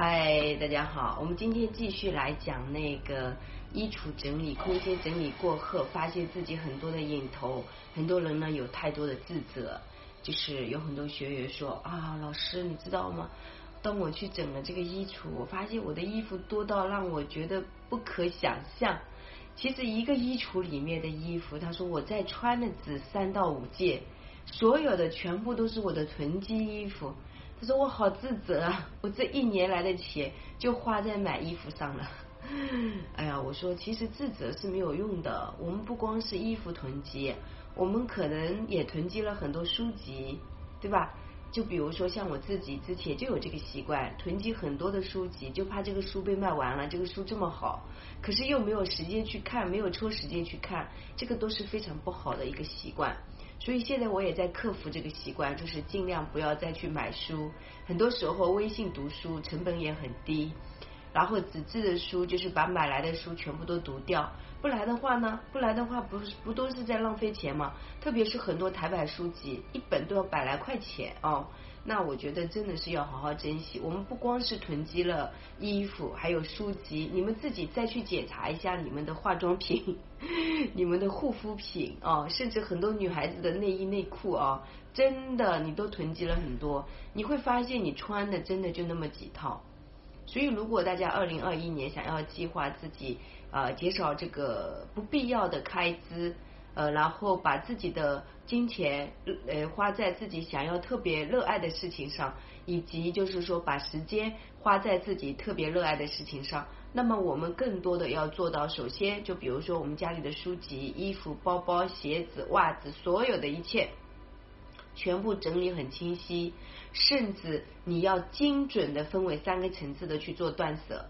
嗨，大家好，我们今天继续来讲那个衣橱整理、空间整理过后，发现自己很多的瘾头，很多人呢有太多的自责，就是有很多学员说啊，老师你知道吗？当我去整了这个衣橱，我发现我的衣服多到让我觉得不可想象。其实一个衣橱里面的衣服，他说我在穿的只三到五件，所有的全部都是我的囤积衣服。他说我好自责啊，我这一年来的钱就花在买衣服上了。哎呀，我说其实自责是没有用的。我们不光是衣服囤积，我们可能也囤积了很多书籍，对吧？就比如说像我自己之前就有这个习惯，囤积很多的书籍，就怕这个书被卖完了。这个书这么好，可是又没有时间去看，没有抽时间去看，这个都是非常不好的一个习惯。所以现在我也在克服这个习惯，就是尽量不要再去买书。很多时候微信读书成本也很低，然后纸质的书就是把买来的书全部都读掉。不来的话呢？不来的话不是不都是在浪费钱吗？特别是很多台版书籍，一本都要百来块钱哦。那我觉得真的是要好好珍惜。我们不光是囤积了衣服，还有书籍，你们自己再去检查一下你们的化妆品、你们的护肤品啊，甚至很多女孩子的内衣内裤啊，真的你都囤积了很多。你会发现你穿的真的就那么几套。所以如果大家二零二一年想要计划自己呃减少这个不必要的开支。呃，然后把自己的金钱呃花在自己想要特别热爱的事情上，以及就是说把时间花在自己特别热爱的事情上。那么我们更多的要做到，首先就比如说我们家里的书籍、衣服、包包、鞋子、袜子，所有的一切全部整理很清晰，甚至你要精准的分为三个层次的去做断舍。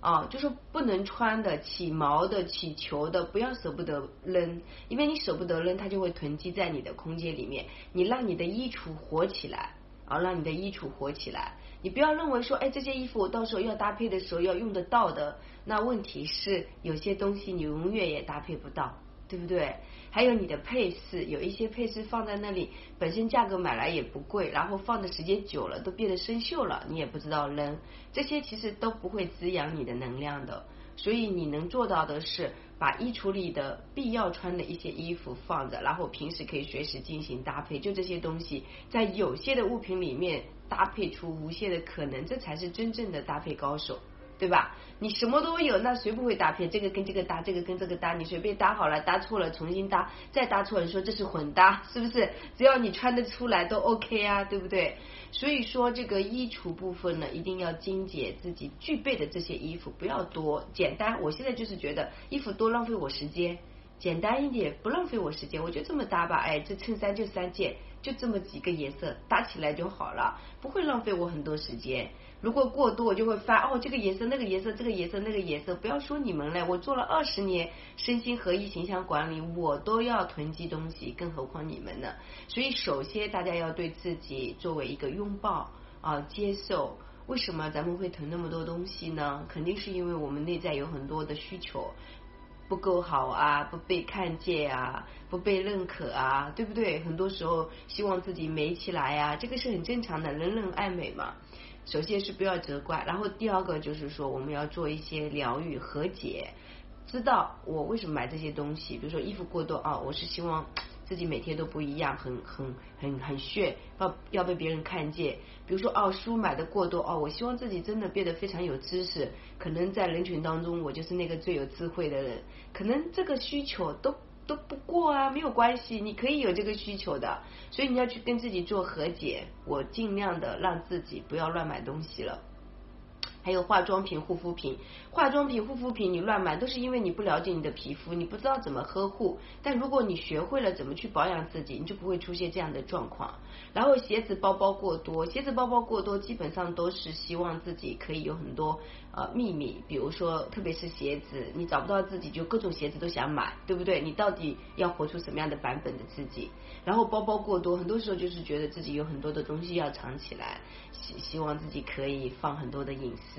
啊，就是不能穿的、起毛的、起球的，不要舍不得扔，因为你舍不得扔，它就会囤积在你的空间里面。你让你的衣橱活起来，啊，让你的衣橱活起来。你不要认为说，哎，这件衣服我到时候要搭配的时候要用得到的，那问题是有些东西你永远也搭配不到。对不对？还有你的配饰，有一些配饰放在那里，本身价格买来也不贵，然后放的时间久了都变得生锈了，你也不知道扔，这些其实都不会滋养你的能量的。所以你能做到的是，把衣橱里的必要穿的一些衣服放着，然后平时可以随时进行搭配，就这些东西，在有限的物品里面搭配出无限的可能，这才是真正的搭配高手。对吧？你什么都有，那谁不会搭配？这个跟这个搭，这个跟这个搭，你随便搭好了，搭错了重新搭，再搭错，你说这是混搭，是不是？只要你穿得出来都 OK 啊，对不对？所以说这个衣橱部分呢，一定要精简自己具备的这些衣服，不要多，简单。我现在就是觉得衣服多浪费我时间，简单一点不浪费我时间，我就这么搭吧。哎，这衬衫就三件，就这么几个颜色，搭起来就好了，不会浪费我很多时间。如果过多，我就会发哦，这个颜色、那个颜色、这个颜色、那个颜色。不要说你们了，我做了二十年身心合一形象管理，我都要囤积东西，更何况你们呢？所以，首先大家要对自己作为一个拥抱啊，接受。为什么咱们会囤那么多东西呢？肯定是因为我们内在有很多的需求不够好啊，不被看见啊，不被认可啊，对不对？很多时候希望自己美起来啊，这个是很正常的，人人爱美嘛。首先是不要责怪，然后第二个就是说我们要做一些疗愈和解，知道我为什么买这些东西，比如说衣服过多啊，我是希望自己每天都不一样，很很很很炫，要要被别人看见。比如说哦，书买的过多哦，我希望自己真的变得非常有知识，可能在人群当中我就是那个最有智慧的人，可能这个需求都。都不过啊，没有关系，你可以有这个需求的，所以你要去跟自己做和解，我尽量的让自己不要乱买东西了。还有化妆品、护肤品，化妆品、护肤品你乱买，都是因为你不了解你的皮肤，你不知道怎么呵护。但如果你学会了怎么去保养自己，你就不会出现这样的状况。然后鞋子、包包过多，鞋子、包包过多，基本上都是希望自己可以有很多呃秘密，比如说特别是鞋子，你找不到自己，就各种鞋子都想买，对不对？你到底要活出什么样的版本的自己？然后包包过多，很多时候就是觉得自己有很多的东西要藏起来，希希望自己可以放很多的隐私。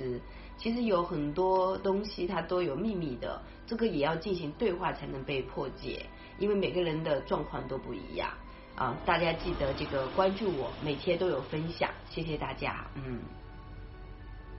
其实有很多东西它都有秘密的，这个也要进行对话才能被破解，因为每个人的状况都不一样啊！大家记得这个关注我，每天都有分享，谢谢大家，嗯。